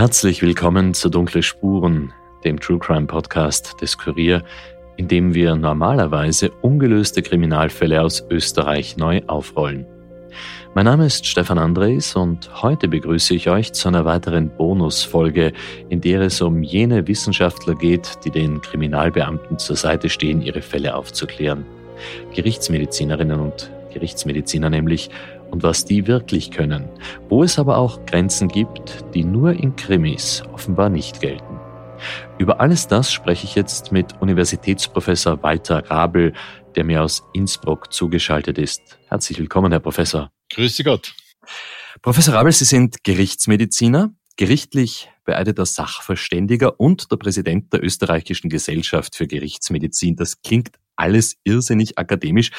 Herzlich willkommen zu Dunkle Spuren, dem True Crime Podcast des Kurier, in dem wir normalerweise ungelöste Kriminalfälle aus Österreich neu aufrollen. Mein Name ist Stefan Andres und heute begrüße ich euch zu einer weiteren Bonusfolge, in der es um jene Wissenschaftler geht, die den Kriminalbeamten zur Seite stehen, ihre Fälle aufzuklären. Gerichtsmedizinerinnen und Gerichtsmediziner nämlich und was die wirklich können, wo es aber auch Grenzen gibt, die nur in Krimis offenbar nicht gelten. Über alles das spreche ich jetzt mit Universitätsprofessor Walter Rabel, der mir aus Innsbruck zugeschaltet ist. Herzlich willkommen, Herr Professor. Grüße Gott. Professor Rabel, Sie sind Gerichtsmediziner, gerichtlich beeideter Sachverständiger und der Präsident der österreichischen Gesellschaft für Gerichtsmedizin. Das klingt alles irrsinnig akademisch.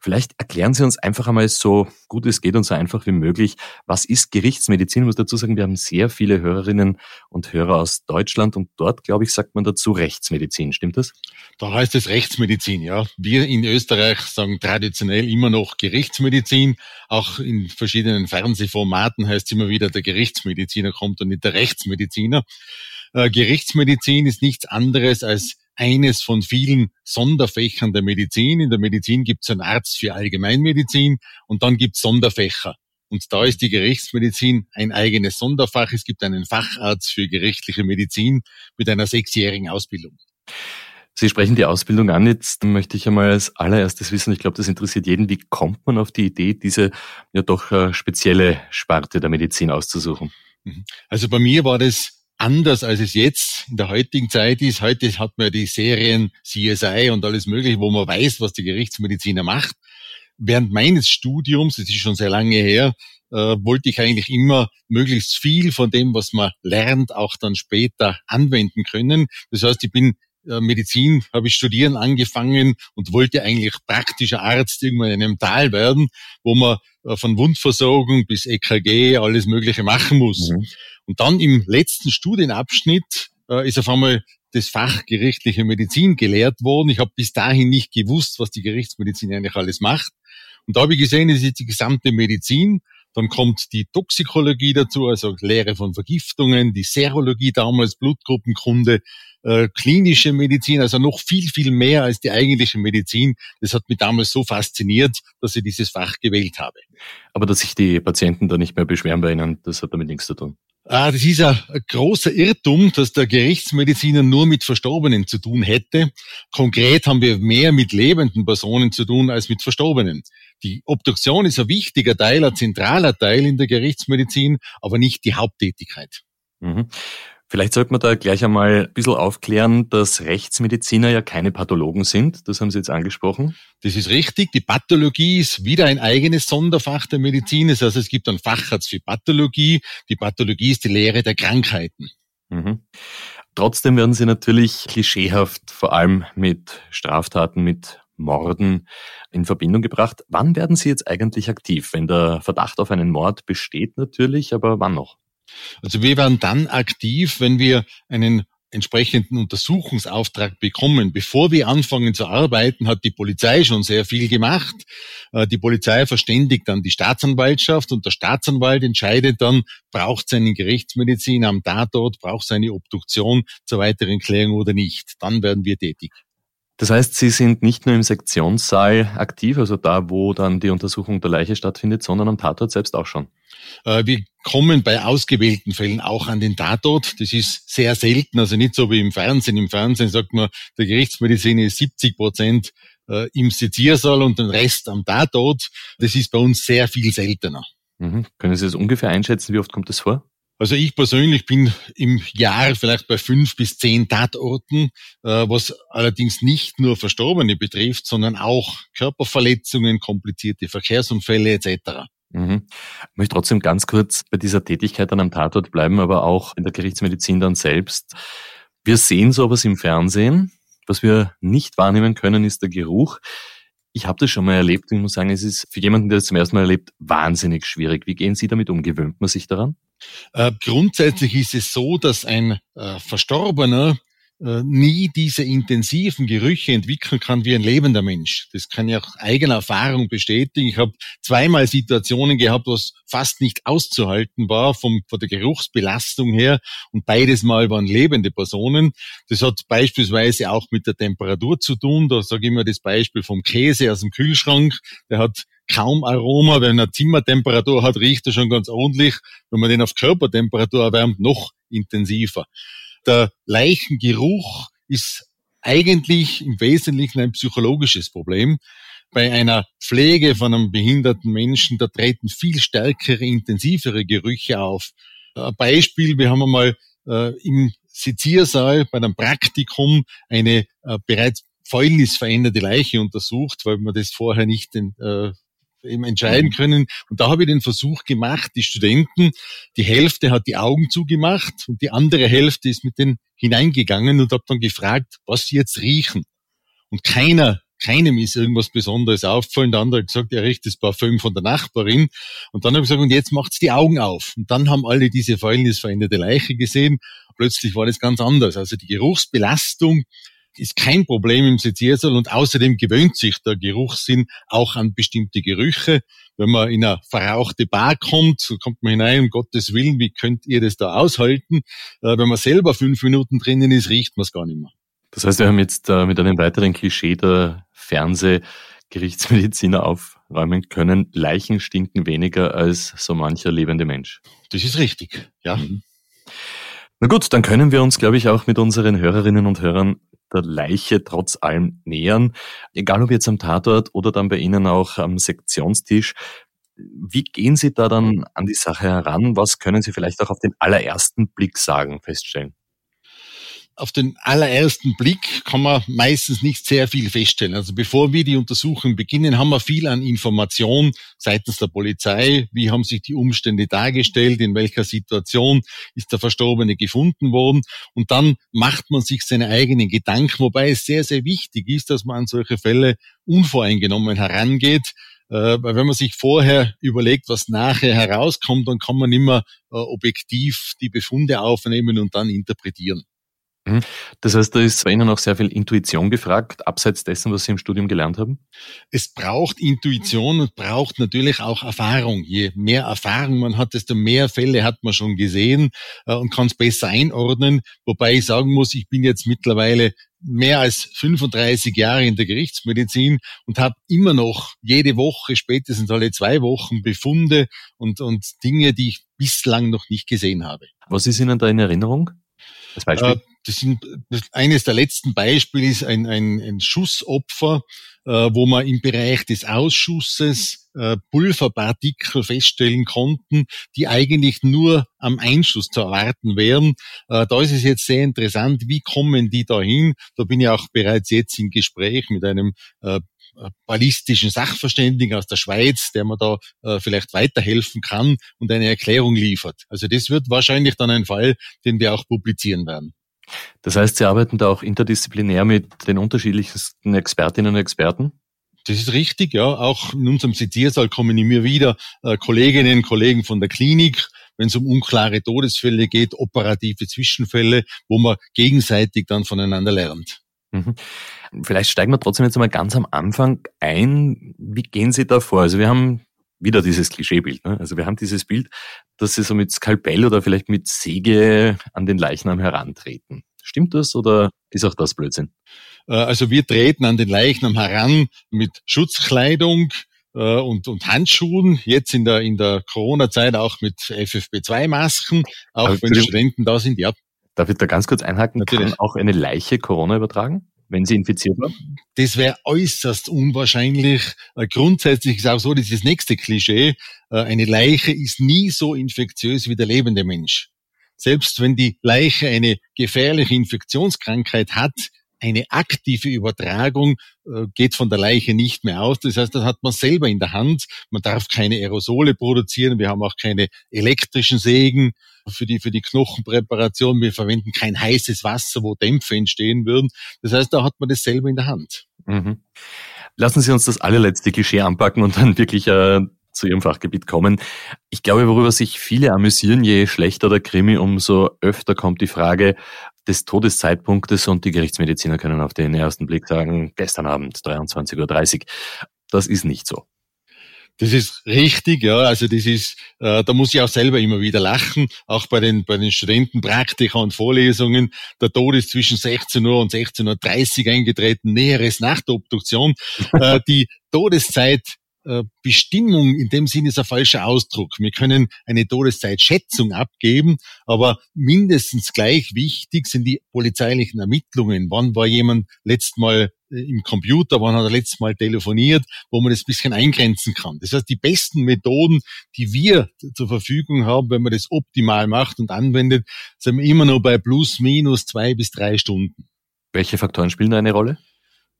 Vielleicht erklären Sie uns einfach einmal so gut es geht und so einfach wie möglich, was ist Gerichtsmedizin? Ich muss dazu sagen, wir haben sehr viele Hörerinnen und Hörer aus Deutschland und dort, glaube ich, sagt man dazu Rechtsmedizin. Stimmt das? Da heißt es Rechtsmedizin, ja. Wir in Österreich sagen traditionell immer noch Gerichtsmedizin. Auch in verschiedenen Fernsehformaten heißt es immer wieder, der Gerichtsmediziner kommt und nicht der Rechtsmediziner. Äh, Gerichtsmedizin ist nichts anderes als eines von vielen Sonderfächern der Medizin. In der Medizin gibt es einen Arzt für Allgemeinmedizin und dann gibt es Sonderfächer. Und da ist die Gerichtsmedizin ein eigenes Sonderfach. Es gibt einen Facharzt für gerichtliche Medizin mit einer sechsjährigen Ausbildung. Sie sprechen die Ausbildung an. Jetzt möchte ich einmal als allererstes wissen, ich glaube, das interessiert jeden, wie kommt man auf die Idee, diese ja doch äh, spezielle Sparte der Medizin auszusuchen? Mhm. Also bei mir war das anders, als es jetzt in der heutigen Zeit ist. Heute hat man die Serien CSI und alles Mögliche, wo man weiß, was die Gerichtsmediziner macht. Während meines Studiums, das ist schon sehr lange her, äh, wollte ich eigentlich immer möglichst viel von dem, was man lernt, auch dann später anwenden können. Das heißt, ich bin Medizin habe ich studieren angefangen und wollte eigentlich praktischer Arzt irgendwann in einem Tal werden, wo man äh, von Wundversorgung bis EKG alles Mögliche machen muss. Mhm. Und dann im letzten Studienabschnitt äh, ist auf einmal das Fach gerichtliche Medizin gelehrt worden. Ich habe bis dahin nicht gewusst, was die Gerichtsmedizin eigentlich alles macht. Und da habe ich gesehen, es ist die gesamte Medizin. Dann kommt die Toxikologie dazu, also Lehre von Vergiftungen, die Serologie damals, Blutgruppenkunde, äh, klinische Medizin, also noch viel, viel mehr als die eigentliche Medizin. Das hat mich damals so fasziniert, dass ich dieses Fach gewählt habe. Aber dass sich die Patienten da nicht mehr beschweren bei Ihnen, das hat damit nichts zu tun. Ah, das ist ein großer Irrtum, dass der Gerichtsmediziner nur mit Verstorbenen zu tun hätte. Konkret haben wir mehr mit lebenden Personen zu tun als mit Verstorbenen. Die Obduktion ist ein wichtiger Teil, ein zentraler Teil in der Gerichtsmedizin, aber nicht die Haupttätigkeit. Mhm. Vielleicht sollte man da gleich einmal ein bisschen aufklären, dass Rechtsmediziner ja keine Pathologen sind. Das haben Sie jetzt angesprochen. Das ist richtig. Die Pathologie ist wieder ein eigenes Sonderfach der Medizin. Das heißt, es gibt einen Facharzt für Pathologie. Die Pathologie ist die Lehre der Krankheiten. Mhm. Trotzdem werden Sie natürlich klischeehaft vor allem mit Straftaten, mit Morden in Verbindung gebracht. Wann werden Sie jetzt eigentlich aktiv? Wenn der Verdacht auf einen Mord besteht natürlich, aber wann noch? Also wir werden dann aktiv, wenn wir einen entsprechenden Untersuchungsauftrag bekommen. Bevor wir anfangen zu arbeiten, hat die Polizei schon sehr viel gemacht. Äh, die Polizei verständigt dann die Staatsanwaltschaft und der Staatsanwalt entscheidet dann, braucht es einen Gerichtsmedizin am Tatort, braucht es eine Obduktion zur weiteren Klärung oder nicht. Dann werden wir tätig. Das heißt, Sie sind nicht nur im Sektionssaal aktiv, also da, wo dann die Untersuchung der Leiche stattfindet, sondern am Tatort selbst auch schon. Äh, wir kommen bei ausgewählten Fällen auch an den Tatort. Das ist sehr selten, also nicht so wie im Fernsehen. Im Fernsehen sagt man, der Gerichtsmediziner ist 70 Prozent äh, im Seziersaal und den Rest am Tatort. Das ist bei uns sehr viel seltener. Mhm. Können Sie das ungefähr einschätzen? Wie oft kommt das vor? Also ich persönlich bin im Jahr vielleicht bei fünf bis zehn Tatorten, äh, was allerdings nicht nur Verstorbene betrifft, sondern auch Körperverletzungen, komplizierte Verkehrsunfälle etc. Mhm. Ich möchte trotzdem ganz kurz bei dieser Tätigkeit dann am Tatort bleiben, aber auch in der Gerichtsmedizin dann selbst. Wir sehen sowas im Fernsehen. Was wir nicht wahrnehmen können, ist der Geruch. Ich habe das schon mal erlebt und ich muss sagen, es ist für jemanden, der das zum ersten Mal erlebt, wahnsinnig schwierig. Wie gehen Sie damit um? Gewöhnt man sich daran? Äh, grundsätzlich ist es so, dass ein äh, Verstorbener äh, nie diese intensiven Gerüche entwickeln kann wie ein lebender Mensch. Das kann ich auch eigener Erfahrung bestätigen. Ich habe zweimal Situationen gehabt, was fast nicht auszuhalten war vom, von der Geruchsbelastung her und beides Mal waren lebende Personen. Das hat beispielsweise auch mit der Temperatur zu tun. Da sage ich immer das Beispiel vom Käse aus dem Kühlschrank. Der hat kaum Aroma. Wenn er Zimmertemperatur hat, riecht er schon ganz ordentlich. Wenn man den auf Körpertemperatur erwärmt, noch intensiver. Der Leichengeruch ist eigentlich im Wesentlichen ein psychologisches Problem. Bei einer Pflege von einem behinderten Menschen, da treten viel stärkere, intensivere Gerüche auf. Ein Beispiel, wir haben einmal äh, im Seziersaal bei einem Praktikum eine äh, bereits fäulnisveränderte Leiche untersucht, weil man das vorher nicht äh, eben entscheiden mhm. können. Und da habe ich den Versuch gemacht, die Studenten, die Hälfte hat die Augen zugemacht und die andere Hälfte ist mit denen hineingegangen und habe dann gefragt, was sie jetzt riechen. Und keiner, keinem ist irgendwas Besonderes aufgefallen. Der andere hat gesagt, er riecht das Parfüm von der Nachbarin. Und dann habe ich gesagt, und jetzt macht's die Augen auf. Und dann haben alle diese fäulnisveränderte Leiche gesehen. Plötzlich war das ganz anders. Also die Geruchsbelastung ist kein Problem im Seziersaal und außerdem gewöhnt sich der Geruchssinn auch an bestimmte Gerüche. Wenn man in eine verrauchte Bar kommt, so kommt man hinein, um Gottes Willen, wie könnt ihr das da aushalten? Äh, wenn man selber fünf Minuten drinnen ist, riecht man es gar nicht mehr. Das heißt, wir haben jetzt äh, mit einem weiteren Klischee der Fernsehgerichtsmediziner aufräumen können. Leichen stinken weniger als so mancher lebende Mensch. Das ist richtig, ja. Mhm. Na gut, dann können wir uns, glaube ich, auch mit unseren Hörerinnen und Hörern der Leiche trotz allem nähern. Egal ob jetzt am Tatort oder dann bei Ihnen auch am Sektionstisch. Wie gehen Sie da dann an die Sache heran? Was können Sie vielleicht auch auf den allerersten Blick sagen, feststellen? Auf den allerersten Blick kann man meistens nicht sehr viel feststellen. Also bevor wir die Untersuchung beginnen, haben wir viel an Information seitens der Polizei. Wie haben sich die Umstände dargestellt? In welcher Situation ist der Verstorbene gefunden worden? Und dann macht man sich seine eigenen Gedanken, wobei es sehr, sehr wichtig ist, dass man an solche Fälle unvoreingenommen herangeht. Äh, weil wenn man sich vorher überlegt, was nachher herauskommt, dann kann man immer äh, objektiv die Befunde aufnehmen und dann interpretieren. Mhm. Das heißt, da ist bei Ihnen auch sehr viel Intuition gefragt, abseits dessen, was Sie im Studium gelernt haben? Es braucht Intuition und braucht natürlich auch Erfahrung. Je mehr Erfahrung man hat, desto mehr Fälle hat man schon gesehen äh, und kann es besser einordnen. Wobei ich sagen muss, ich bin jetzt mittlerweile mehr als 35 Jahre in der Gerichtsmedizin und habe immer noch jede Woche, spätestens alle zwei Wochen Befunde und, und Dinge, die ich bislang noch nicht gesehen habe. Was ist Ihnen da in Erinnerung? Das Beispiel? Äh, das sind eines der letzten Beispiele ist ein, ein, ein Schussopfer, äh, wo man im Bereich des Ausschusses äh, Pulverpartikel feststellen konnten, die eigentlich nur am Einschuss zu erwarten wären. Äh, da ist es jetzt sehr interessant, wie kommen die dahin? Da bin ich auch bereits jetzt im Gespräch mit einem äh, ballistischen Sachverständigen aus der Schweiz, der mir da äh, vielleicht weiterhelfen kann und eine Erklärung liefert. Also das wird wahrscheinlich dann ein Fall, den wir auch publizieren werden. Das heißt, Sie arbeiten da auch interdisziplinär mit den unterschiedlichsten Expertinnen und Experten? Das ist richtig, ja. Auch in unserem Zitiersaal kommen immer wieder äh, Kolleginnen und Kollegen von der Klinik, wenn es um unklare Todesfälle geht, operative Zwischenfälle, wo man gegenseitig dann voneinander lernt. Mhm. Vielleicht steigen wir trotzdem jetzt mal ganz am Anfang ein. Wie gehen Sie da vor? Also wir haben wieder dieses Klischeebild. Ne? Also wir haben dieses Bild, dass sie so mit Skalpell oder vielleicht mit Säge an den Leichnam herantreten. Stimmt das oder ist auch das Blödsinn? Äh, also wir treten an den Leichnam heran mit Schutzkleidung äh, und, und Handschuhen. Jetzt in der, in der Corona-Zeit auch mit FFP2-Masken, auch Aber wenn Studenten da sind, ja. Darf ich da ganz kurz einhaken? Natürlich. Kann auch eine Leiche Corona übertragen? Wenn sie infiziert war? Das wäre äußerst unwahrscheinlich. Äh, grundsätzlich ist auch so, das ist das nächste Klischee. Äh, eine Leiche ist nie so infektiös wie der lebende Mensch. Selbst wenn die Leiche eine gefährliche Infektionskrankheit hat, eine aktive Übertragung äh, geht von der Leiche nicht mehr aus. Das heißt, das hat man selber in der Hand. Man darf keine Aerosole produzieren. Wir haben auch keine elektrischen Sägen für die, für die Knochenpräparation. Wir verwenden kein heißes Wasser, wo Dämpfe entstehen würden. Das heißt, da hat man das selber in der Hand. Mhm. Lassen Sie uns das allerletzte Klischee anpacken und dann wirklich äh, zu Ihrem Fachgebiet kommen. Ich glaube, worüber sich viele amüsieren, je schlechter der Krimi, umso öfter kommt die Frage, des Todeszeitpunktes und die Gerichtsmediziner können auf den ersten Blick sagen, gestern Abend 23.30 Uhr. Das ist nicht so. Das ist richtig, ja. Also das ist, äh, da muss ich auch selber immer wieder lachen, auch bei den bei den Studentenpraktika und Vorlesungen. Der Tod ist zwischen 16 Uhr und 16.30 Uhr eingetreten, näheres nach der Obduktion. äh, die Todeszeit Bestimmung in dem Sinne ist ein falscher Ausdruck. Wir können eine Todeszeitschätzung abgeben, aber mindestens gleich wichtig sind die polizeilichen Ermittlungen. Wann war jemand letzt Mal äh, im Computer, wann hat er letztes Mal telefoniert, wo man das ein bisschen eingrenzen kann. Das heißt, die besten Methoden, die wir zur Verfügung haben, wenn man das optimal macht und anwendet, sind wir immer nur bei plus, minus zwei bis drei Stunden. Welche Faktoren spielen da eine Rolle?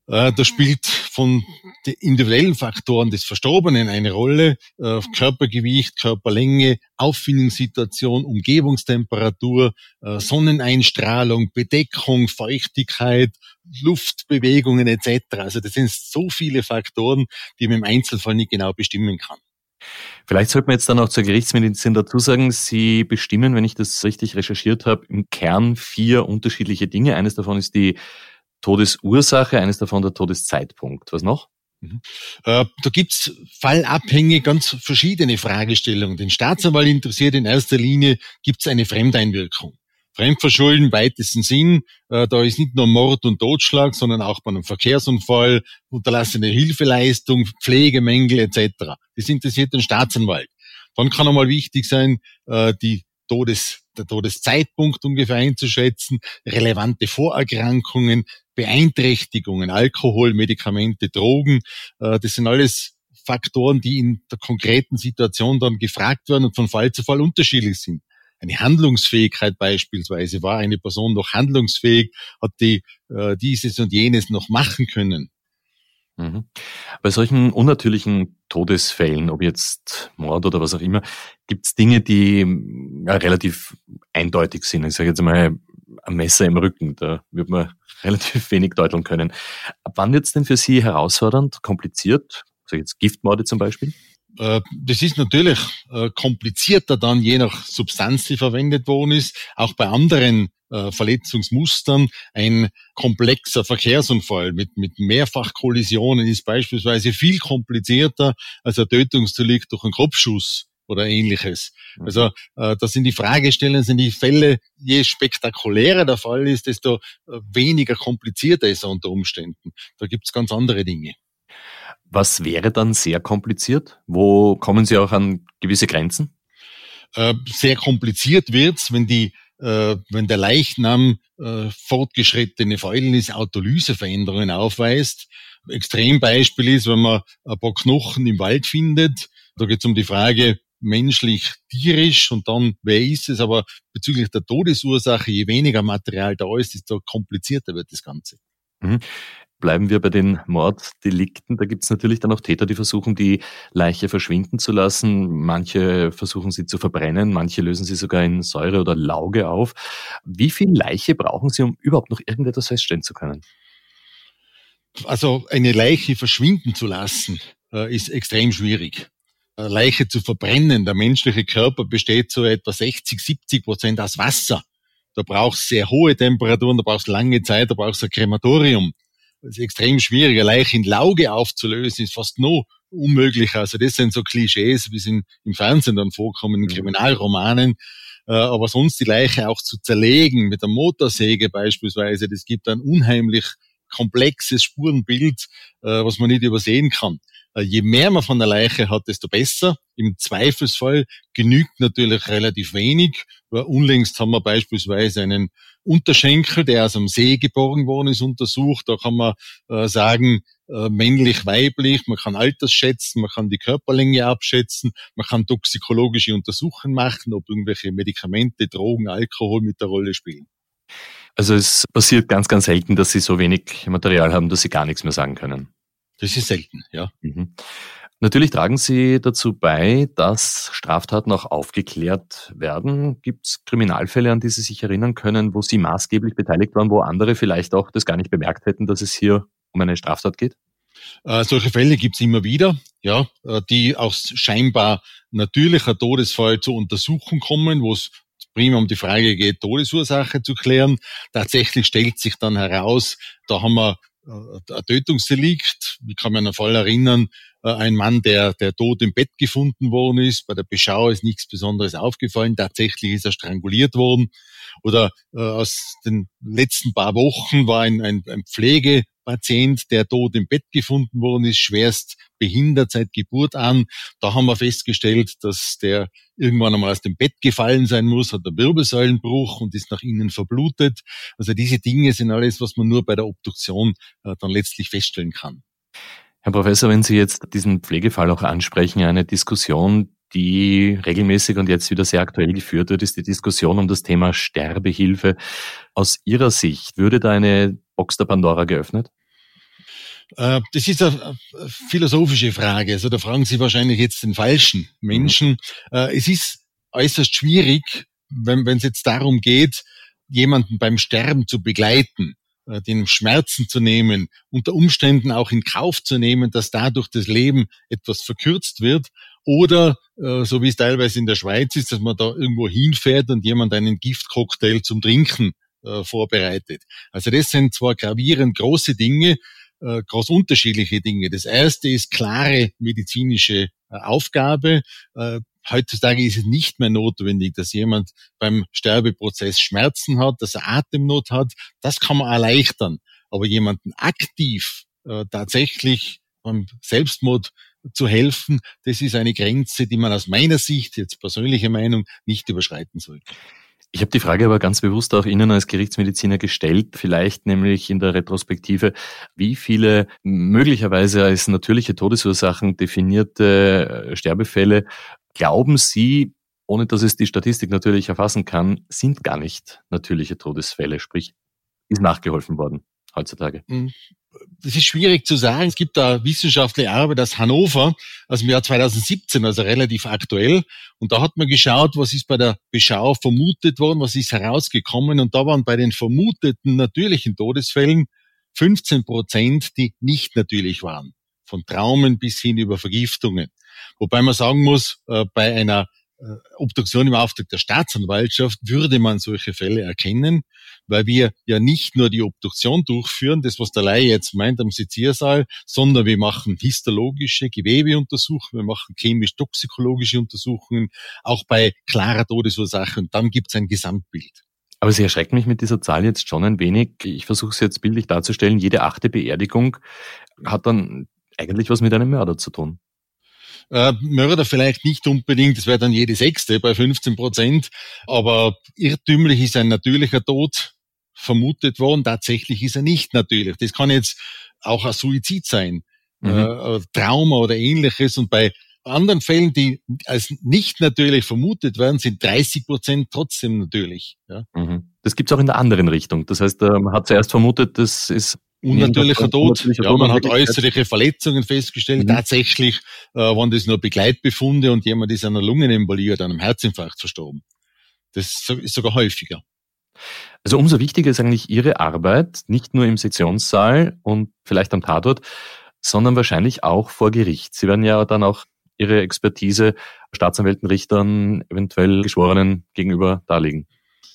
Äh, da spielt von den individuellen Faktoren des Verstorbenen eine Rolle. Äh, Körpergewicht, Körperlänge, Auffindungssituation, Umgebungstemperatur, äh, Sonneneinstrahlung, Bedeckung, Feuchtigkeit, Luftbewegungen etc. Also das sind so viele Faktoren, die man im Einzelfall nicht genau bestimmen kann. Vielleicht sollte man jetzt dann auch zur Gerichtsmedizin dazu sagen, Sie bestimmen, wenn ich das richtig recherchiert habe, im Kern vier unterschiedliche Dinge. Eines davon ist die Todesursache, eines davon der Todeszeitpunkt. Was noch? Mhm. Äh, da gibt's fallabhängig ganz verschiedene Fragestellungen. Den Staatsanwalt interessiert in erster Linie, gibt's eine Fremdeinwirkung. Fremdverschulden weitesten Sinn, äh, da ist nicht nur Mord und Totschlag, sondern auch bei einem Verkehrsunfall, unterlassene Hilfeleistung, Pflegemängel etc. Das interessiert den Staatsanwalt. Dann kann einmal wichtig sein, äh, die Todes, der Todeszeitpunkt ungefähr einzuschätzen, relevante Vorerkrankungen, Beeinträchtigungen, Alkohol, Medikamente, Drogen. Äh, das sind alles Faktoren, die in der konkreten Situation dann gefragt werden und von Fall zu Fall unterschiedlich sind. Eine Handlungsfähigkeit beispielsweise, war eine Person noch handlungsfähig, hat die äh, dieses und jenes noch machen können. Mhm. Bei solchen unnatürlichen Todesfällen, ob jetzt Mord oder was auch immer, gibt es Dinge, die ja, relativ eindeutig sind. Ich sage jetzt mal ein Messer im Rücken, da wird man relativ wenig deuteln können. Ab wann wird es denn für Sie herausfordernd, kompliziert? Sag jetzt Giftmorde zum Beispiel? Äh, das ist natürlich äh, komplizierter dann, je nach Substanz, die verwendet worden ist. Auch bei anderen äh, Verletzungsmustern. Ein komplexer Verkehrsunfall mit, mit Mehrfachkollisionen ist beispielsweise viel komplizierter als ein Tötungsdelikt durch einen Kopfschuss oder ähnliches. Mhm. Also äh, das sind die Fragestellungen, sind die Fälle, je spektakulärer der Fall ist, desto äh, weniger komplizierter ist er unter Umständen. Da gibt's ganz andere Dinge. Was wäre dann sehr kompliziert? Wo kommen Sie auch an gewisse Grenzen? Äh, sehr kompliziert wird's, wenn die äh, wenn der Leichnam äh, fortgeschrittene Fäulnis, Autolyseveränderungen aufweist. Extrembeispiel ist, wenn man ein paar Knochen im Wald findet. Da geht es um die Frage, menschlich, tierisch und dann, wer ist es? Aber bezüglich der Todesursache, je weniger Material da ist, desto komplizierter wird das Ganze. Mhm. Bleiben wir bei den Morddelikten. Da gibt es natürlich dann auch Täter, die versuchen, die Leiche verschwinden zu lassen. Manche versuchen sie zu verbrennen, manche lösen sie sogar in Säure oder Lauge auf. Wie viel Leiche brauchen Sie, um überhaupt noch irgendetwas feststellen zu können? Also eine Leiche verschwinden zu lassen, äh, ist extrem schwierig. Leiche zu verbrennen. Der menschliche Körper besteht zu etwa 60, 70 Prozent aus Wasser. Da brauchst sehr hohe Temperaturen, da brauchst lange Zeit, da brauchst ein Krematorium. Das ist extrem schwierig. Eine Leiche in Lauge aufzulösen ist fast noch unmöglich. Also das sind so Klischees, wie sie im Fernsehen dann vorkommen, in mhm. Kriminalromanen. Äh, aber sonst die Leiche auch zu zerlegen mit der Motorsäge beispielsweise, das gibt ein unheimlich komplexes Spurenbild, äh, was man nicht übersehen kann. Äh, je mehr man von der Leiche hat, desto besser. Im Zweifelsfall genügt natürlich relativ wenig. Unlängst haben wir beispielsweise einen Unterschenkel, der aus dem See geboren worden ist, untersucht. Da kann man äh, sagen, äh, männlich, weiblich, man kann Alters schätzen, man kann die Körperlänge abschätzen, man kann toxikologische Untersuchungen machen, ob irgendwelche Medikamente, Drogen, Alkohol mit der Rolle spielen. Also es passiert ganz, ganz selten, dass Sie so wenig Material haben, dass Sie gar nichts mehr sagen können. Das ist selten, ja. Mhm. Natürlich tragen Sie dazu bei, dass Straftaten auch aufgeklärt werden. Gibt es Kriminalfälle, an die Sie sich erinnern können, wo Sie maßgeblich beteiligt waren, wo andere vielleicht auch das gar nicht bemerkt hätten, dass es hier um eine Straftat geht? Äh, solche Fälle gibt es immer wieder, ja, äh, die aus scheinbar natürlicher Todesfall zur Untersuchung kommen, wo es prima um die Frage geht, Todesursache zu klären. Tatsächlich stellt sich dann heraus, da haben wir ein Tötungsdelikt. Ich kann mich an einen Fall erinnern, äh, ein Mann, der, der tot im Bett gefunden worden ist. Bei der Beschau ist nichts Besonderes aufgefallen. Tatsächlich ist er stranguliert worden. Oder äh, aus den letzten paar Wochen war ein, ein, ein Pflege, Patient, der tot im Bett gefunden worden ist, schwerst behindert seit Geburt an. Da haben wir festgestellt, dass der irgendwann einmal aus dem Bett gefallen sein muss, hat einen Wirbelsäulenbruch und ist nach innen verblutet. Also diese Dinge sind alles, was man nur bei der Obduktion äh, dann letztlich feststellen kann. Herr Professor, wenn Sie jetzt diesen Pflegefall auch ansprechen, eine Diskussion, die regelmäßig und jetzt wieder sehr aktuell geführt wird, ist die Diskussion um das Thema Sterbehilfe. Aus Ihrer Sicht würde da eine Box der Pandora geöffnet? Äh, das ist eine philosophische Frage. Also da fragen Sie wahrscheinlich jetzt den falschen Menschen. Äh, es ist äußerst schwierig, wenn, es jetzt darum geht, jemanden beim Sterben zu begleiten, äh, den Schmerzen zu nehmen, unter Umständen auch in Kauf zu nehmen, dass dadurch das Leben etwas verkürzt wird. Oder, so wie es teilweise in der Schweiz ist, dass man da irgendwo hinfährt und jemand einen Giftcocktail zum Trinken äh, vorbereitet. Also das sind zwar gravierend große Dinge, äh, groß unterschiedliche Dinge. Das erste ist klare medizinische äh, Aufgabe. Äh, heutzutage ist es nicht mehr notwendig, dass jemand beim Sterbeprozess Schmerzen hat, dass er Atemnot hat. Das kann man erleichtern. Aber jemanden aktiv äh, tatsächlich beim Selbstmord zu helfen, das ist eine Grenze, die man aus meiner Sicht, jetzt persönliche Meinung, nicht überschreiten sollte. Ich habe die Frage aber ganz bewusst auch Ihnen als Gerichtsmediziner gestellt, vielleicht nämlich in der Retrospektive, wie viele möglicherweise als natürliche Todesursachen definierte äh, Sterbefälle glauben Sie, ohne dass es die Statistik natürlich erfassen kann, sind gar nicht natürliche Todesfälle, sprich ist nachgeholfen worden heutzutage? Das ist schwierig zu sagen. Es gibt da wissenschaftliche Arbeit aus Hannover aus dem Jahr 2017, also relativ aktuell. Und da hat man geschaut, was ist bei der Beschau vermutet worden, was ist herausgekommen. Und da waren bei den vermuteten natürlichen Todesfällen 15 Prozent, die nicht natürlich waren. Von Traumen bis hin über Vergiftungen. Wobei man sagen muss, äh, bei einer äh, Obduktion im Auftrag der Staatsanwaltschaft würde man solche Fälle erkennen, weil wir ja nicht nur die Obduktion durchführen, das was der Laie jetzt meint am Seziersaal, sondern wir machen histologische Gewebeuntersuchungen, wir machen chemisch-toxikologische Untersuchungen, auch bei klarer Todesursache und dann gibt es ein Gesamtbild. Aber Sie erschrecken mich mit dieser Zahl jetzt schon ein wenig. Ich versuche es jetzt bildlich darzustellen. Jede achte Beerdigung hat dann eigentlich was mit einem Mörder zu tun. Äh, Mörder vielleicht nicht unbedingt, das wäre dann jede sechste bei 15 Prozent, aber irrtümlich ist ein natürlicher Tod vermutet worden. Tatsächlich ist er nicht natürlich. Das kann jetzt auch ein Suizid sein, mhm. äh, Trauma oder ähnliches. Und bei anderen Fällen, die als nicht natürlich vermutet werden, sind 30 Prozent trotzdem natürlich. Ja. Mhm. Das gibt's auch in der anderen Richtung. Das heißt, man hat zuerst vermutet, das ist Unnatürlicher Tod. Unnatürlicher ja, man hat äußerliche Verletzungen festgestellt. Mhm. Tatsächlich äh, waren das nur Begleitbefunde und jemand ist an einer Lungenembolie oder einem Herzinfarkt verstorben. Das ist sogar häufiger. Also umso wichtiger ist eigentlich Ihre Arbeit, nicht nur im Sektionssaal und vielleicht am Tatort, sondern wahrscheinlich auch vor Gericht. Sie werden ja dann auch Ihre Expertise Staatsanwälten, Richtern, eventuell Geschworenen gegenüber darlegen.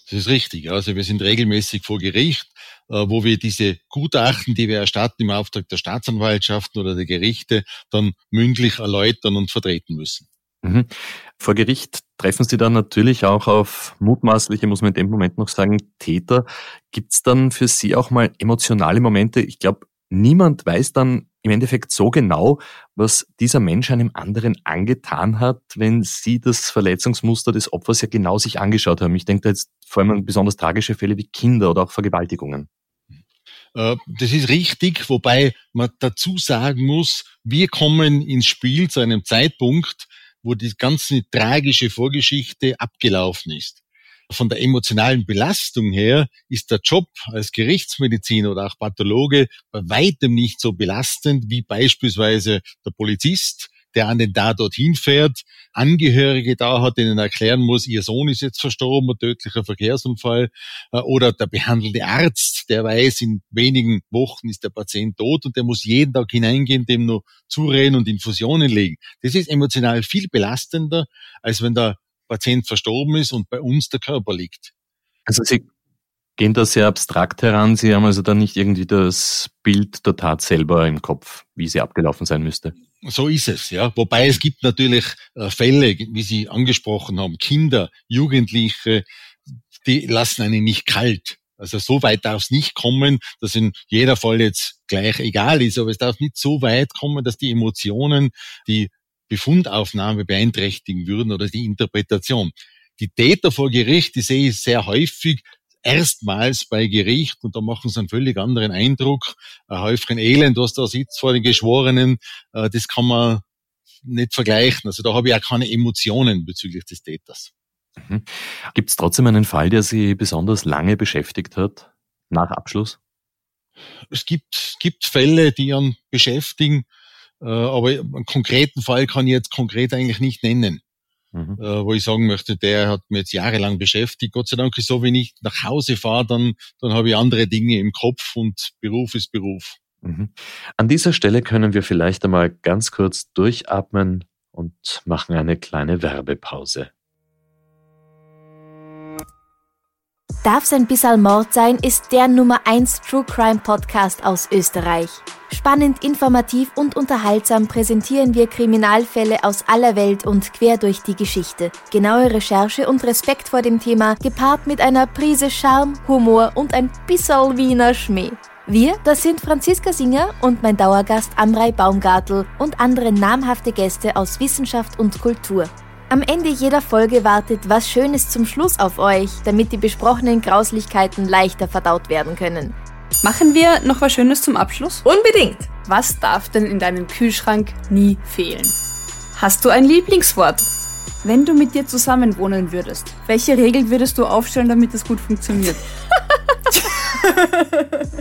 Das ist richtig. Also wir sind regelmäßig vor Gericht, wo wir diese Gutachten, die wir erstatten im Auftrag der Staatsanwaltschaften oder der Gerichte, dann mündlich erläutern und vertreten müssen. Mhm. Vor Gericht treffen Sie dann natürlich auch auf mutmaßliche, muss man in dem Moment noch sagen, Täter. Gibt es dann für Sie auch mal emotionale Momente? Ich glaube, niemand weiß dann im Endeffekt so genau, was dieser Mensch einem anderen angetan hat, wenn Sie das Verletzungsmuster des Opfers ja genau sich angeschaut haben. Ich denke da jetzt vor allem an besonders tragische Fälle wie Kinder oder auch Vergewaltigungen. Äh, das ist richtig, wobei man dazu sagen muss, wir kommen ins Spiel zu einem Zeitpunkt, wo die ganze tragische Vorgeschichte abgelaufen ist. Von der emotionalen Belastung her ist der Job als Gerichtsmediziner oder auch Pathologe bei weitem nicht so belastend wie beispielsweise der Polizist, der an den Tatort hinfährt, Angehörige da hat, denen erklären muss, ihr Sohn ist jetzt verstorben, ein tödlicher Verkehrsunfall, äh, oder der behandelnde Arzt, der weiß, in wenigen Wochen ist der Patient tot und der muss jeden Tag hineingehen, dem nur zureden und Infusionen legen. Das ist emotional viel belastender, als wenn der Patient verstorben ist und bei uns der Körper liegt. Also Sie gehen da sehr abstrakt heran. Sie haben also dann nicht irgendwie das Bild der Tat selber im Kopf, wie sie abgelaufen sein müsste. So ist es, ja. Wobei es gibt natürlich äh, Fälle, wie Sie angesprochen haben, Kinder, Jugendliche, die lassen einen nicht kalt. Also so weit darf es nicht kommen, dass in jeder Fall jetzt gleich egal ist, aber es darf nicht so weit kommen, dass die Emotionen die Befundaufnahme beeinträchtigen würden oder die Interpretation. Die Täter vor Gericht, die sehe ich sehr häufig, erstmals bei Gericht und da machen sie einen völlig anderen Eindruck. Ein Häufchen Elend, was da sitzt vor den Geschworenen, äh, das kann man nicht vergleichen. Also da habe ich auch keine Emotionen bezüglich des Täters. Mhm. Gibt es trotzdem einen Fall, der Sie besonders lange beschäftigt hat, nach Abschluss? Es gibt, gibt Fälle, die einen beschäftigen, äh, aber einen konkreten Fall kann ich jetzt konkret eigentlich nicht nennen mhm. äh, wo ich sagen möchte, der hat mich jetzt jahrelang beschäftigt. Gott sei Dank ist so, wenn ich nach Hause fahre, dann, dann habe ich andere Dinge im Kopf und Beruf ist Beruf. Mhm. An dieser Stelle können wir vielleicht einmal ganz kurz durchatmen und machen eine kleine Werbepause. Darf's ein bisschen Mord sein ist der Nummer 1 True Crime Podcast aus Österreich. Spannend, informativ und unterhaltsam präsentieren wir Kriminalfälle aus aller Welt und quer durch die Geschichte. Genaue Recherche und Respekt vor dem Thema, gepaart mit einer Prise Charme, Humor und ein bisschen Wiener Schmäh. Wir, das sind Franziska Singer und mein Dauergast Amrei Baumgartel und andere namhafte Gäste aus Wissenschaft und Kultur. Am Ende jeder Folge wartet was Schönes zum Schluss auf euch, damit die besprochenen Grauslichkeiten leichter verdaut werden können. Machen wir noch was Schönes zum Abschluss? Unbedingt! Was darf denn in deinem Kühlschrank nie fehlen? Hast du ein Lieblingswort? Wenn du mit dir zusammen wohnen würdest, welche Regel würdest du aufstellen, damit es gut funktioniert?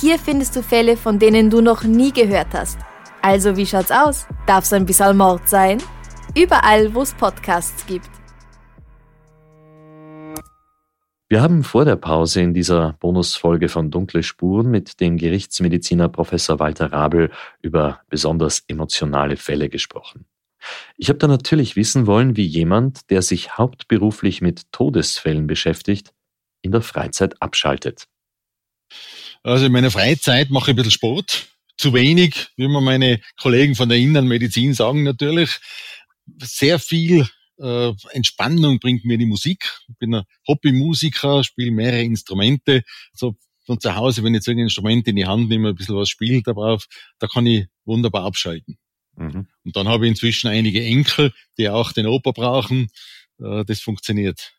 Hier findest du Fälle, von denen du noch nie gehört hast. Also, wie schaut's aus? Darf's ein bisschen Mord sein? Überall, wo es Podcasts gibt. Wir haben vor der Pause in dieser Bonusfolge von Dunkle Spuren mit dem Gerichtsmediziner Professor Walter Rabel über besonders emotionale Fälle gesprochen. Ich habe da natürlich wissen wollen, wie jemand, der sich hauptberuflich mit Todesfällen beschäftigt, in der Freizeit abschaltet. Also in meiner Freizeit mache ich ein bisschen Sport. Zu wenig, wie mir meine Kollegen von der Innenmedizin sagen natürlich sehr viel äh, Entspannung bringt mir die Musik. Ich bin ein Hobbymusiker, spiele mehrere Instrumente. So von zu Hause, wenn ich jetzt ein Instrument in die Hand nehme, ein bisschen was spiele darauf, da kann ich wunderbar abschalten. Mhm. Und dann habe ich inzwischen einige Enkel, die auch den Oper brauchen. Äh, das funktioniert.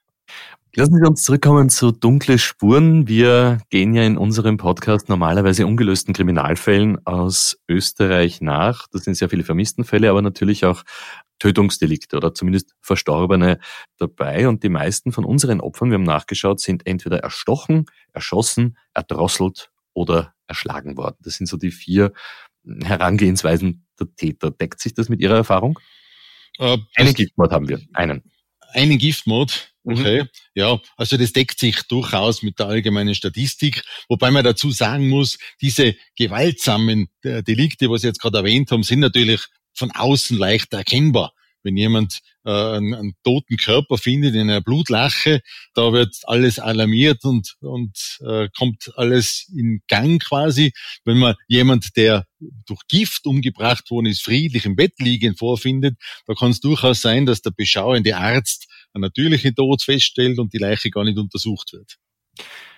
Lassen Sie uns zurückkommen zu dunkle Spuren. Wir gehen ja in unserem Podcast normalerweise ungelösten Kriminalfällen aus Österreich nach. Das sind sehr viele Vermisstenfälle, aber natürlich auch Tötungsdelikte oder zumindest Verstorbene dabei. Und die meisten von unseren Opfern, wir haben nachgeschaut, sind entweder erstochen, erschossen, erdrosselt oder erschlagen worden. Das sind so die vier Herangehensweisen der Täter. Deckt sich das mit Ihrer Erfahrung? Äh, einen Giftmord haben wir, einen. Einen Giftmord, mhm. okay. Mhm. Ja, also das deckt sich durchaus mit der allgemeinen Statistik, wobei man dazu sagen muss, diese gewaltsamen äh, Delikte, was Sie jetzt gerade erwähnt haben, sind natürlich von außen leicht erkennbar. Wenn jemand äh, einen, einen toten Körper findet in einer Blutlache, da wird alles alarmiert und, und äh, kommt alles in Gang quasi. Wenn man jemand, der durch Gift umgebracht worden ist, friedlich im Bett liegen vorfindet, da kann es durchaus sein, dass der beschauende Arzt einen natürlichen Tod feststellt und die Leiche gar nicht untersucht wird.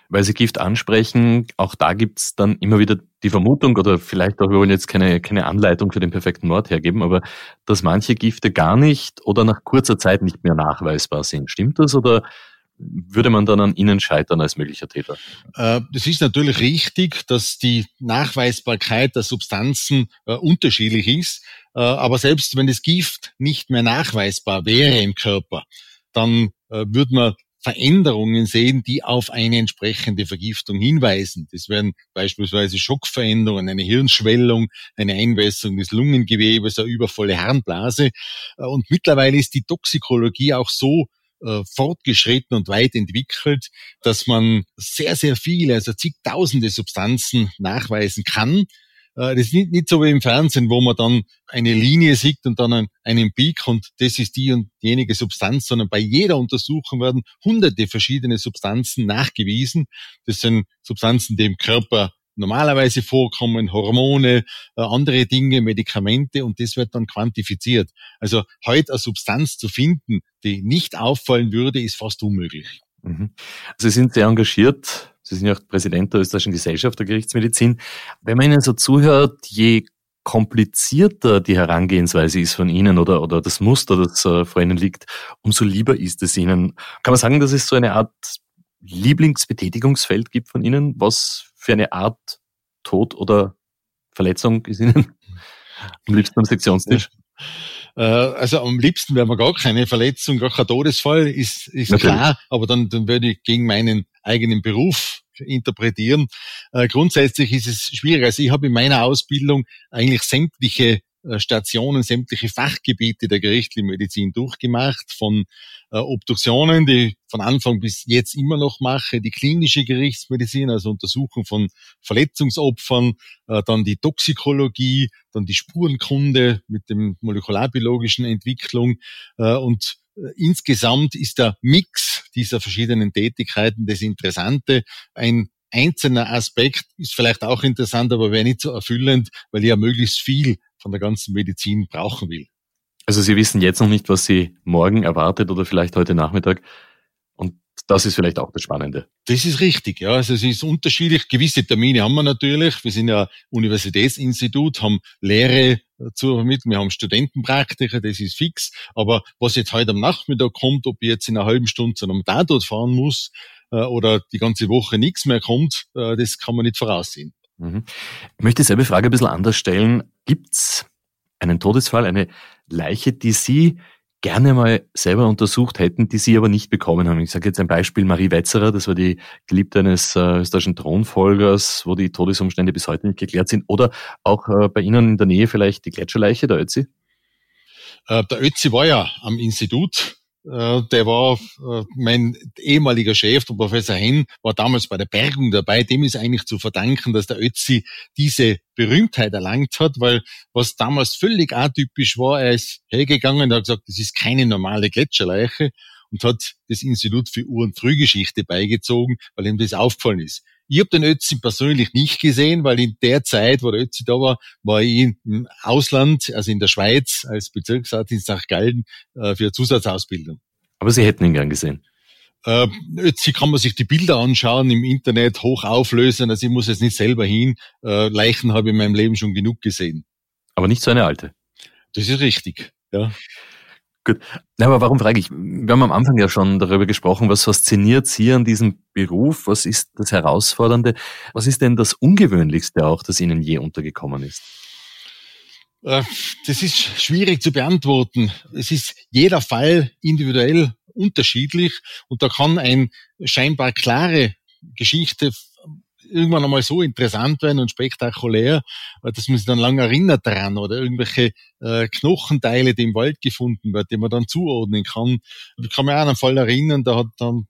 Weil Sie Gift ansprechen, auch da gibt's dann immer wieder die Vermutung oder vielleicht auch, wir wollen jetzt keine, keine Anleitung für den perfekten Mord hergeben, aber dass manche Gifte gar nicht oder nach kurzer Zeit nicht mehr nachweisbar sind. Stimmt das oder würde man dann an Ihnen scheitern als möglicher Täter? Äh, das ist natürlich richtig, dass die Nachweisbarkeit der Substanzen äh, unterschiedlich ist. Äh, aber selbst wenn das Gift nicht mehr nachweisbar wäre im Körper, dann würde man Veränderungen sehen, die auf eine entsprechende Vergiftung hinweisen. Das wären beispielsweise Schockveränderungen, eine Hirnschwellung, eine Einwässerung des Lungengewebes, eine übervolle Harnblase. Und mittlerweile ist die Toxikologie auch so äh, fortgeschritten und weit entwickelt, dass man sehr, sehr viele, also zigtausende Substanzen nachweisen kann. Äh, das ist nicht, so wie im Fernsehen, wo man dann eine Linie sieht und dann einen Peak und das ist die und jenige Substanz, sondern bei jeder Untersuchung werden hunderte verschiedene Substanzen nachgewiesen. Das sind Substanzen, die im Körper normalerweise vorkommen, Hormone, äh, andere Dinge, Medikamente und das wird dann quantifiziert. Also heute eine Substanz zu finden, die nicht auffallen würde, ist fast unmöglich. Mhm. Sie sind sehr engagiert. Sie sind ja auch Präsident der Österreichischen Gesellschaft der Gerichtsmedizin. Wenn man Ihnen so zuhört, je komplizierter die Herangehensweise ist von Ihnen oder, oder das Muster, das äh, vor Ihnen liegt, umso lieber ist es Ihnen. Kann man sagen, dass es so eine Art Lieblingsbetätigungsfeld gibt von Ihnen? Was für eine Art Tod oder Verletzung ist Ihnen am liebsten am Sektionstisch? Äh, also am liebsten wäre mir gar keine Verletzung, gar kein Todesfall, ist, ist klar, aber dann, dann würde ich gegen meinen eigenen Beruf interpretieren. Äh, grundsätzlich ist es schwierig. Also ich habe in meiner Ausbildung eigentlich sämtliche äh, Stationen, sämtliche Fachgebiete der gerichtlichen Medizin durchgemacht, von äh, Obduktionen, die von Anfang bis jetzt immer noch mache, die klinische Gerichtsmedizin, also Untersuchung von Verletzungsopfern, dann die Toxikologie, dann die Spurenkunde mit dem molekularbiologischen Entwicklung und insgesamt ist der Mix dieser verschiedenen Tätigkeiten das Interessante. Ein einzelner Aspekt ist vielleicht auch interessant, aber wäre nicht so erfüllend, weil ich ja möglichst viel von der ganzen Medizin brauchen will. Also Sie wissen jetzt noch nicht, was Sie morgen erwartet oder vielleicht heute Nachmittag. Und das ist vielleicht auch das Spannende. Das ist richtig, ja. Also es ist unterschiedlich. Gewisse Termine haben wir natürlich. Wir sind ja Universitätsinstitut, haben Lehre zu vermitteln. Wir haben Studentenpraktiker, das ist fix. Aber was jetzt heute am Nachmittag kommt, ob ich jetzt in einer halben Stunde zu einem Tatort fahren muss äh, oder die ganze Woche nichts mehr kommt, äh, das kann man nicht voraussehen. Mhm. Ich möchte dieselbe Frage ein bisschen anders stellen. Gibt's einen Todesfall, eine Leiche, die Sie gerne mal selber untersucht hätten, die Sie aber nicht bekommen haben. Ich sage jetzt ein Beispiel, Marie Wetzerer, das war die Geliebte eines äh, österreichischen Thronfolgers, wo die Todesumstände bis heute nicht geklärt sind. Oder auch äh, bei Ihnen in der Nähe vielleicht die Gletscherleiche, der Ötzi? Äh, der Ötzi war ja am Institut der war äh, mein ehemaliger Chef, der Professor Henn, war damals bei der Bergung dabei. Dem ist eigentlich zu verdanken, dass der Ötzi diese Berühmtheit erlangt hat, weil was damals völlig atypisch war, er ist hergegangen und hat gesagt, das ist keine normale Gletscherleiche und hat das Institut für Ur- und Frühgeschichte beigezogen, weil ihm das aufgefallen ist. Ich habe den Ötzi persönlich nicht gesehen, weil in der Zeit, wo der Ötzi da war, war ich im Ausland, also in der Schweiz, als Bezirksarzt in St. Gallen äh, für Zusatzausbildung. Aber Sie hätten ihn gern gesehen. Äh, Ötzi kann man sich die Bilder anschauen im Internet, hoch auflösen, also ich muss jetzt nicht selber hin. Äh, Leichen habe ich in meinem Leben schon genug gesehen. Aber nicht so eine alte. Das ist richtig, ja. Gut. Ja, aber warum frage ich? Wir haben am Anfang ja schon darüber gesprochen, was fasziniert Sie an diesem Beruf? Was ist das Herausfordernde? Was ist denn das Ungewöhnlichste auch, das Ihnen je untergekommen ist? Äh, das ist schwierig zu beantworten. Es ist jeder Fall individuell unterschiedlich und da kann ein scheinbar klare Geschichte irgendwann einmal so interessant werden und spektakulär, dass man sich dann lange erinnert daran oder irgendwelche äh, Knochenteile, die im Wald gefunden werden, die man dann zuordnen kann. Ich kann mich auch an einen Fall erinnern, da hat dann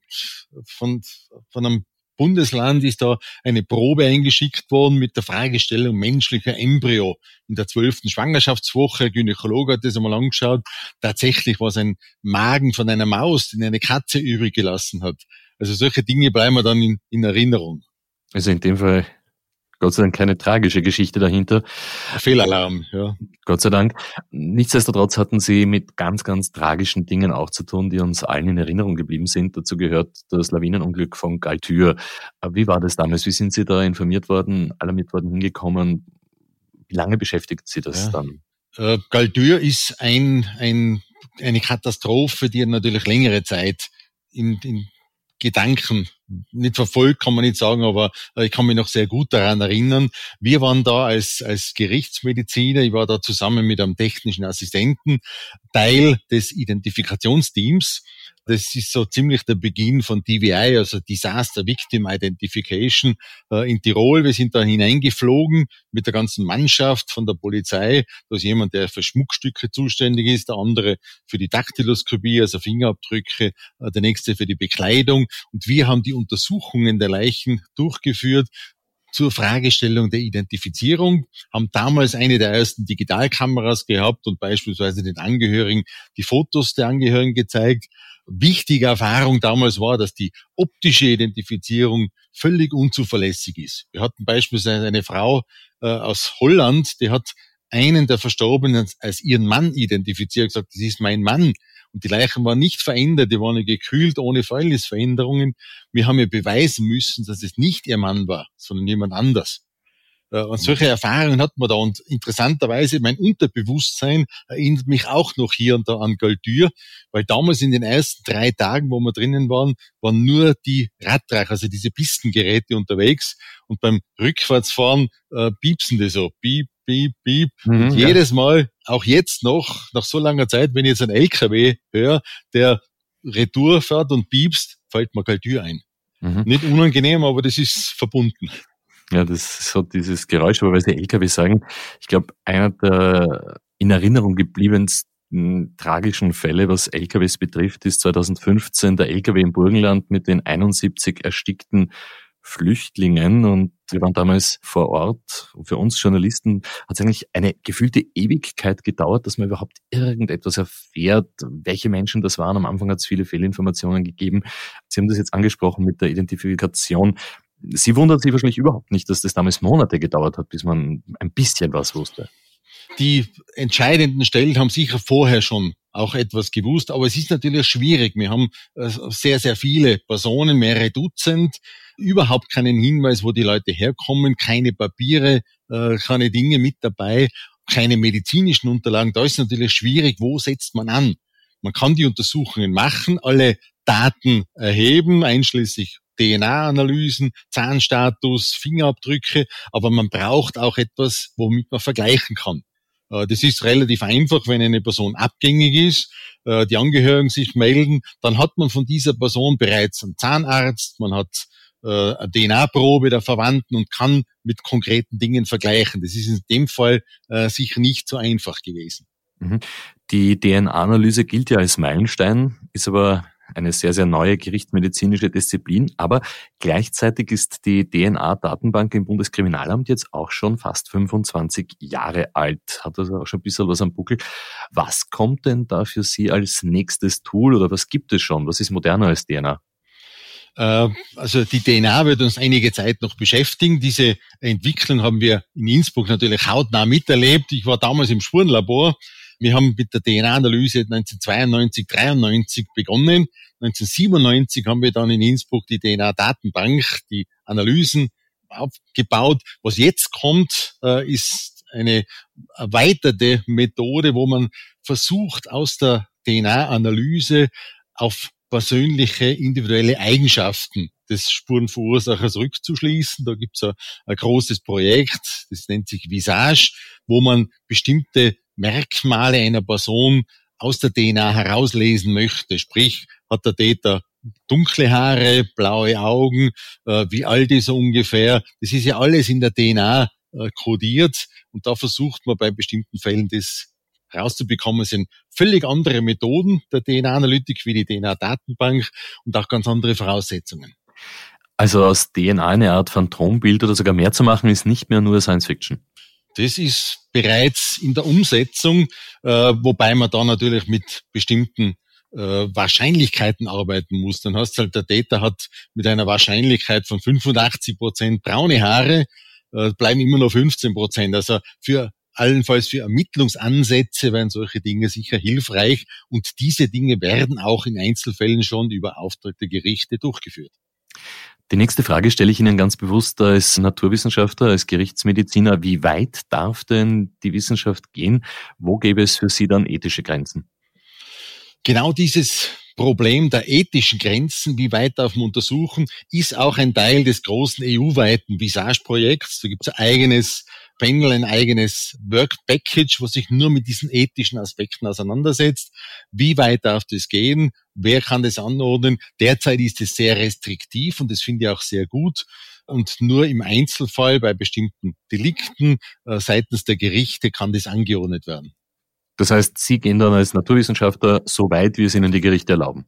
von, von einem Bundesland ist da eine Probe eingeschickt worden mit der Fragestellung menschlicher Embryo. In der zwölften Schwangerschaftswoche, ein Gynäkologe hat das einmal angeschaut, tatsächlich war es ein Magen von einer Maus, den eine Katze übrig gelassen hat. Also solche Dinge bleiben mir dann in, in Erinnerung. Also in dem Fall Gott sei Dank keine tragische Geschichte dahinter. Fehlalarm, ja. Gott sei Dank. Nichtsdestotrotz hatten Sie mit ganz, ganz tragischen Dingen auch zu tun, die uns allen in Erinnerung geblieben sind. Dazu gehört das Lawinenunglück von Galtür. Wie war das damals? Wie sind Sie da informiert worden, alarmiert worden, hingekommen? Wie lange beschäftigt Sie das ja. dann? Äh, Galtür ist ein, ein, eine Katastrophe, die natürlich längere Zeit in, in Gedanken nicht verfolgt, kann man nicht sagen, aber äh, ich kann mich noch sehr gut daran erinnern. Wir waren da als, als Gerichtsmediziner, ich war da zusammen mit einem technischen Assistenten Teil des Identifikationsteams das ist so ziemlich der Beginn von DVI, also Disaster Victim Identification äh, in Tirol. Wir sind da hineingeflogen mit der ganzen Mannschaft von der Polizei. Da ist jemand, der für Schmuckstücke zuständig ist, der andere für die Daktyloskopie, also Fingerabdrücke, äh, der nächste für die Bekleidung. Und wir haben die Untersuchungen der Leichen durchgeführt zur Fragestellung der Identifizierung, haben damals eine der ersten Digitalkameras gehabt und beispielsweise den Angehörigen die Fotos der Angehörigen gezeigt wichtige Erfahrung damals war, dass die optische Identifizierung völlig unzuverlässig ist. Wir hatten beispielsweise eine Frau äh, aus Holland, die hat einen der Verstorbenen als ihren Mann identifiziert, gesagt, das ist mein Mann. Und die Leichen waren nicht verändert, die waren gekühlt, ohne Fäulnisveränderungen. Wir haben ja beweisen müssen, dass es nicht ihr Mann war, sondern jemand anders. Äh, und solche Erfahrungen hat man da. Und interessanterweise, mein Unterbewusstsein erinnert mich auch noch hier und da an Galtür, weil damals in den ersten drei Tagen, wo wir drinnen waren, waren nur die Radreich, also diese Pistengeräte unterwegs. Und beim Rückwärtsfahren äh, piepsen die so. Piep, piep, piep. Mhm, und jedes Mal, auch jetzt noch, nach so langer Zeit, wenn ich jetzt einen LKW höre, der Retour fährt und piepst, fällt mir Galtür ein. Mhm. Nicht unangenehm, aber das ist verbunden. Ja, das ist so dieses Geräusch, aber weil Sie LKW sagen, ich glaube, einer der in Erinnerung gebliebensten tragischen Fälle, was LKWs betrifft, ist 2015 der LKW im Burgenland mit den 71 erstickten Flüchtlingen und wir waren damals vor Ort. Und für uns Journalisten hat es eigentlich eine gefühlte Ewigkeit gedauert, dass man überhaupt irgendetwas erfährt, welche Menschen das waren. Am Anfang hat es viele Fehlinformationen gegeben. Sie haben das jetzt angesprochen mit der Identifikation. Sie wundert sich wahrscheinlich überhaupt nicht, dass das damals Monate gedauert hat, bis man ein bisschen was wusste. Die entscheidenden Stellen haben sicher vorher schon auch etwas gewusst, aber es ist natürlich schwierig. Wir haben äh, sehr, sehr viele Personen, mehrere Dutzend, überhaupt keinen Hinweis, wo die Leute herkommen, keine Papiere, äh, keine Dinge mit dabei, keine medizinischen Unterlagen. Da ist natürlich schwierig, wo setzt man an? Man kann die Untersuchungen machen, alle Daten erheben, einschließlich DNA-Analysen, Zahnstatus, Fingerabdrücke, aber man braucht auch etwas, womit man vergleichen kann. Äh, das ist relativ einfach, wenn eine Person abgängig ist, äh, die Angehörigen sich melden, dann hat man von dieser Person bereits einen Zahnarzt, man hat äh, DNA-Probe der Verwandten und kann mit konkreten Dingen vergleichen. Das ist in dem Fall sicher nicht so einfach gewesen. Mhm. Die DNA-Analyse gilt ja als Meilenstein, ist aber eine sehr, sehr neue gerichtsmedizinische Disziplin. Aber gleichzeitig ist die DNA-Datenbank im Bundeskriminalamt jetzt auch schon fast 25 Jahre alt. Hat also auch schon ein bisschen was am Buckel. Was kommt denn da für Sie als nächstes Tool oder was gibt es schon? Was ist moderner als DNA? Äh, also die DNA wird uns einige Zeit noch beschäftigen. Diese Entwicklung haben wir in Innsbruck natürlich hautnah miterlebt. Ich war damals im Spurenlabor wir haben mit der DNA-Analyse 1992, 93 begonnen. 1997 haben wir dann in Innsbruck die DNA-Datenbank, die Analysen aufgebaut. Was jetzt kommt, äh, ist eine erweiterte Methode, wo man versucht, aus der DNA-Analyse auf persönliche, individuelle Eigenschaften des Spurenverursachers rückzuschließen. Da gibt es ein, ein, großes Projekt, das nennt sich Visage, wo man bestimmte Merkmale einer Person aus der DNA herauslesen möchte. Sprich, hat der Täter dunkle Haare, blaue Augen, äh, wie alt ist er ungefähr. Das ist ja alles in der DNA äh, kodiert und da versucht man bei bestimmten Fällen das rauszubekommen. Sind völlig andere Methoden der DNA-Analytik wie die DNA-Datenbank und auch ganz andere Voraussetzungen. Also aus DNA eine Art Phantombild oder sogar mehr zu machen, ist nicht mehr nur Science Fiction. Das ist bereits in der Umsetzung, äh, wobei man da natürlich mit bestimmten äh, Wahrscheinlichkeiten arbeiten muss. Dann hast du halt, der Täter hat mit einer Wahrscheinlichkeit von 85 Prozent braune Haare, äh, bleiben immer noch 15 Prozent. Also für allenfalls für Ermittlungsansätze wären solche Dinge sicher hilfreich und diese Dinge werden auch in Einzelfällen schon über auftragte Gerichte durchgeführt. Die nächste Frage stelle ich Ihnen ganz bewusst als Naturwissenschaftler, als Gerichtsmediziner. Wie weit darf denn die Wissenschaft gehen? Wo gäbe es für Sie dann ethische Grenzen? Genau dieses Problem der ethischen Grenzen, wie weit darf man untersuchen, ist auch ein Teil des großen EU-weiten Visage-Projekts. Da gibt es ein eigenes Panel, ein eigenes Work Package, was sich nur mit diesen ethischen Aspekten auseinandersetzt. Wie weit darf das gehen? Wer kann das anordnen? Derzeit ist es sehr restriktiv und das finde ich auch sehr gut. Und nur im Einzelfall bei bestimmten Delikten äh, seitens der Gerichte kann das angeordnet werden. Das heißt, Sie gehen dann als Naturwissenschaftler so weit, wie es Ihnen die Gerichte erlauben?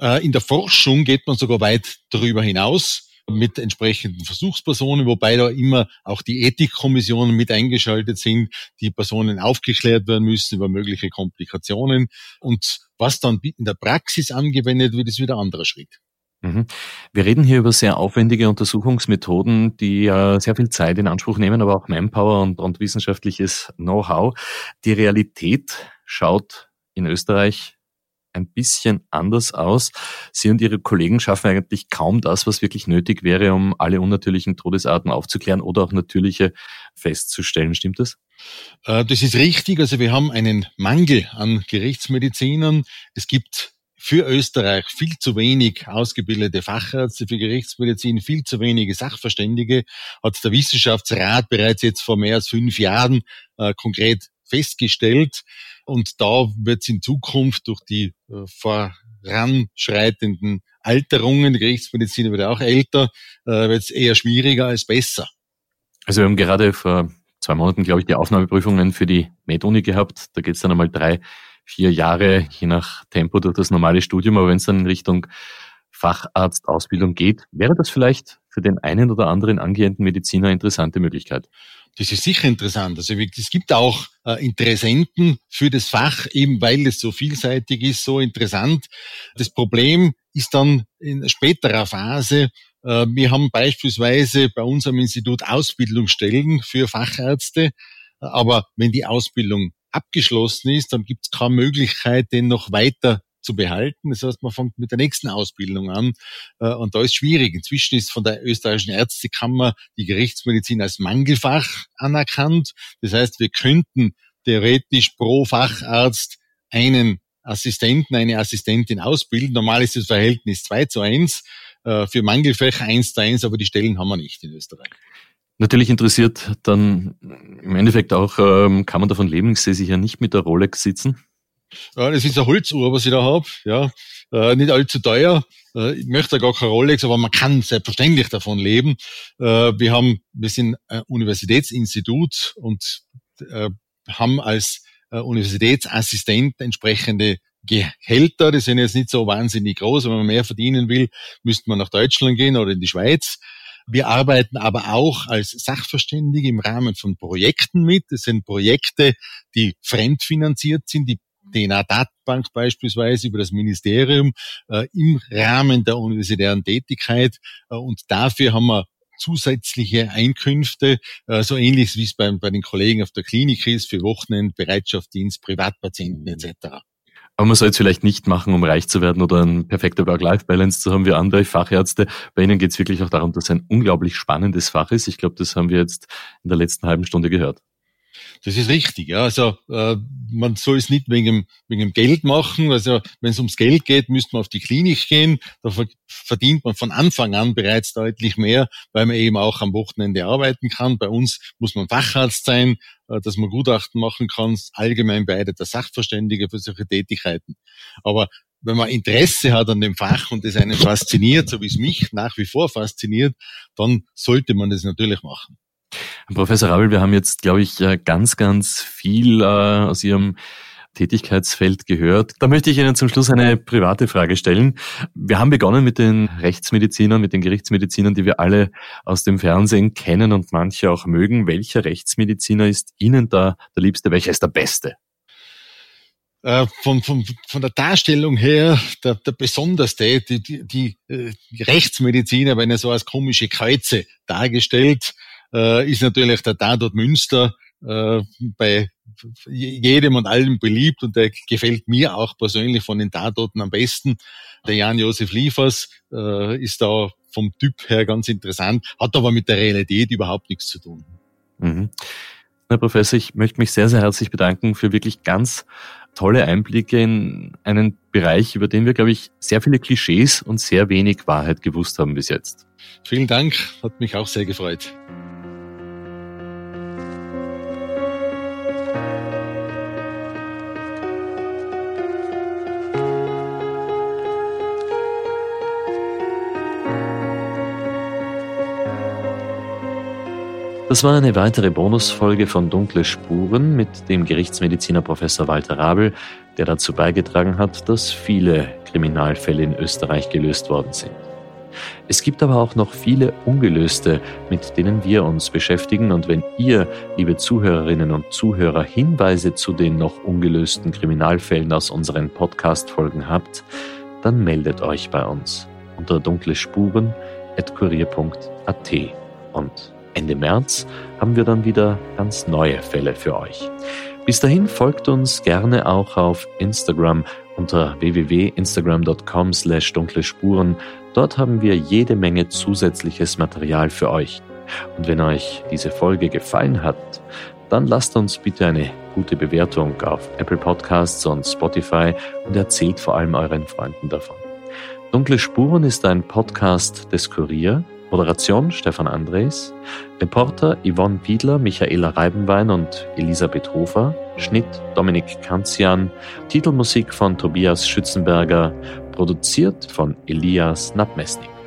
Äh, in der Forschung geht man sogar weit darüber hinaus mit entsprechenden Versuchspersonen, wobei da immer auch die Ethikkommissionen mit eingeschaltet sind, die Personen aufgeklärt werden müssen über mögliche Komplikationen. Und was dann in der Praxis angewendet wird, ist wieder ein anderer Schritt. Mhm. Wir reden hier über sehr aufwendige Untersuchungsmethoden, die sehr viel Zeit in Anspruch nehmen, aber auch Manpower und, und wissenschaftliches Know-how. Die Realität schaut in Österreich ein bisschen anders aus. Sie und Ihre Kollegen schaffen eigentlich kaum das, was wirklich nötig wäre, um alle unnatürlichen Todesarten aufzuklären oder auch natürliche festzustellen. Stimmt das? Äh, das ist richtig. Also wir haben einen Mangel an Gerichtsmedizinern. Es gibt für Österreich viel zu wenig ausgebildete Fachärzte für Gerichtsmedizin, viel zu wenige Sachverständige, hat der Wissenschaftsrat bereits jetzt vor mehr als fünf Jahren äh, konkret festgestellt. Und da wird es in Zukunft durch die äh, voranschreitenden Alterungen, die Gerichtsmedizin wird auch älter, äh, wird es eher schwieriger als besser. Also wir haben gerade vor zwei Monaten, glaube ich, die Aufnahmeprüfungen für die Med-Uni gehabt. Da geht es dann einmal drei, vier Jahre, je nach Tempo durch das normale Studium. Aber wenn es dann in Richtung Facharztausbildung geht, wäre das vielleicht für den einen oder anderen angehenden Mediziner interessante Möglichkeit. Das ist sicher interessant. Also es gibt auch äh, Interessenten für das Fach, eben weil es so vielseitig ist, so interessant. Das Problem ist dann in späterer Phase, äh, wir haben beispielsweise bei unserem Institut Ausbildungsstellen für Fachärzte, aber wenn die Ausbildung abgeschlossen ist, dann gibt es keine Möglichkeit, den noch weiter zu behalten. Das heißt, man fängt mit der nächsten Ausbildung an äh, und da ist schwierig. Inzwischen ist von der österreichischen Ärztekammer die Gerichtsmedizin als Mangelfach anerkannt. Das heißt, wir könnten theoretisch pro Facharzt einen Assistenten, eine Assistentin ausbilden. Normal ist das Verhältnis 2 zu 1, äh, für Mangelfächer 1 zu 1, aber die Stellen haben wir nicht in Österreich. Natürlich interessiert dann im Endeffekt auch, ähm, kann man davon leben, ich sehe sich ja nicht mit der Rolex sitzen. Ja, das ist eine Holzuhr, was ich da hab. Ja, äh, nicht allzu teuer. Äh, ich möchte gar keine Rolex, aber man kann selbstverständlich davon leben. Äh, wir haben, wir sind ein Universitätsinstitut und äh, haben als äh, Universitätsassistent entsprechende Gehälter. Die sind jetzt nicht so wahnsinnig groß. Wenn man mehr verdienen will, müsste man nach Deutschland gehen oder in die Schweiz. Wir arbeiten aber auch als Sachverständige im Rahmen von Projekten mit. Das sind Projekte, die fremdfinanziert sind, die DNA-Datenbank beispielsweise über das Ministerium äh, im Rahmen der universitären Tätigkeit. Äh, und dafür haben wir zusätzliche Einkünfte, äh, so ähnlich wie es bei, bei den Kollegen auf der Klinik ist, für Wochenend, Bereitschaftsdienst, Privatpatienten etc. Aber man soll es vielleicht nicht machen, um reich zu werden oder ein perfekter Work-Life-Balance zu haben wie andere Fachärzte. Bei Ihnen geht es wirklich auch darum, dass es ein unglaublich spannendes Fach ist. Ich glaube, das haben wir jetzt in der letzten halben Stunde gehört. Das ist richtig, ja. Also äh, man soll es nicht wegen, wegen dem Geld machen. Also wenn es ums Geld geht, müsste man auf die Klinik gehen. Da verdient man von Anfang an bereits deutlich mehr, weil man eben auch am Wochenende arbeiten kann. Bei uns muss man Facharzt sein, äh, dass man Gutachten machen kann, allgemein beide der Sachverständige für solche Tätigkeiten. Aber wenn man Interesse hat an dem Fach und es einen fasziniert, so wie es mich nach wie vor fasziniert, dann sollte man das natürlich machen. Professor Rabel, wir haben jetzt, glaube ich, äh, ganz, ganz viel äh, aus Ihrem Tätigkeitsfeld gehört. Da möchte ich Ihnen zum Schluss eine private Frage stellen. Wir haben begonnen mit den Rechtsmedizinern, mit den Gerichtsmedizinern, die wir alle aus dem Fernsehen kennen und manche auch mögen. Welcher Rechtsmediziner ist Ihnen da der Liebste? Welcher ist der Beste? Äh, von, von, von der Darstellung her der, der besonderste, die, die, die, die Rechtsmediziner werden so als komische Kreuze dargestellt. Äh, ist natürlich der Tatort Münster äh, bei jedem und allem beliebt und der gefällt mir auch persönlich von den Tatorten am besten. Der Jan-Josef Liefers äh, ist da vom Typ her ganz interessant, hat aber mit der Realität überhaupt nichts zu tun. Mhm. Herr Professor, ich möchte mich sehr, sehr herzlich bedanken für wirklich ganz tolle Einblicke in einen Bereich, über den wir, glaube ich, sehr viele Klischees und sehr wenig Wahrheit gewusst haben bis jetzt. Vielen Dank, hat mich auch sehr gefreut. Das war eine weitere Bonusfolge von Dunkle Spuren mit dem Gerichtsmediziner Professor Walter Rabel, der dazu beigetragen hat, dass viele Kriminalfälle in Österreich gelöst worden sind. Es gibt aber auch noch viele ungelöste, mit denen wir uns beschäftigen. Und wenn ihr, liebe Zuhörerinnen und Zuhörer, Hinweise zu den noch ungelösten Kriminalfällen aus unseren Podcast-Folgen habt, dann meldet euch bei uns unter dunklespuren.kurier.at. Und Ende März haben wir dann wieder ganz neue Fälle für euch. Bis dahin folgt uns gerne auch auf Instagram unter www.instagram.com slash dunkle Spuren. Dort haben wir jede Menge zusätzliches Material für euch. Und wenn euch diese Folge gefallen hat, dann lasst uns bitte eine gute Bewertung auf Apple Podcasts und Spotify und erzählt vor allem euren Freunden davon. Dunkle Spuren ist ein Podcast des Kurier Moderation Stefan Andres, Reporter Yvonne Piedler, Michaela Reibenwein und Elisabeth Hofer, Schnitt Dominik Kanzian, Titelmusik von Tobias Schützenberger, produziert von Elias Nabmesnik.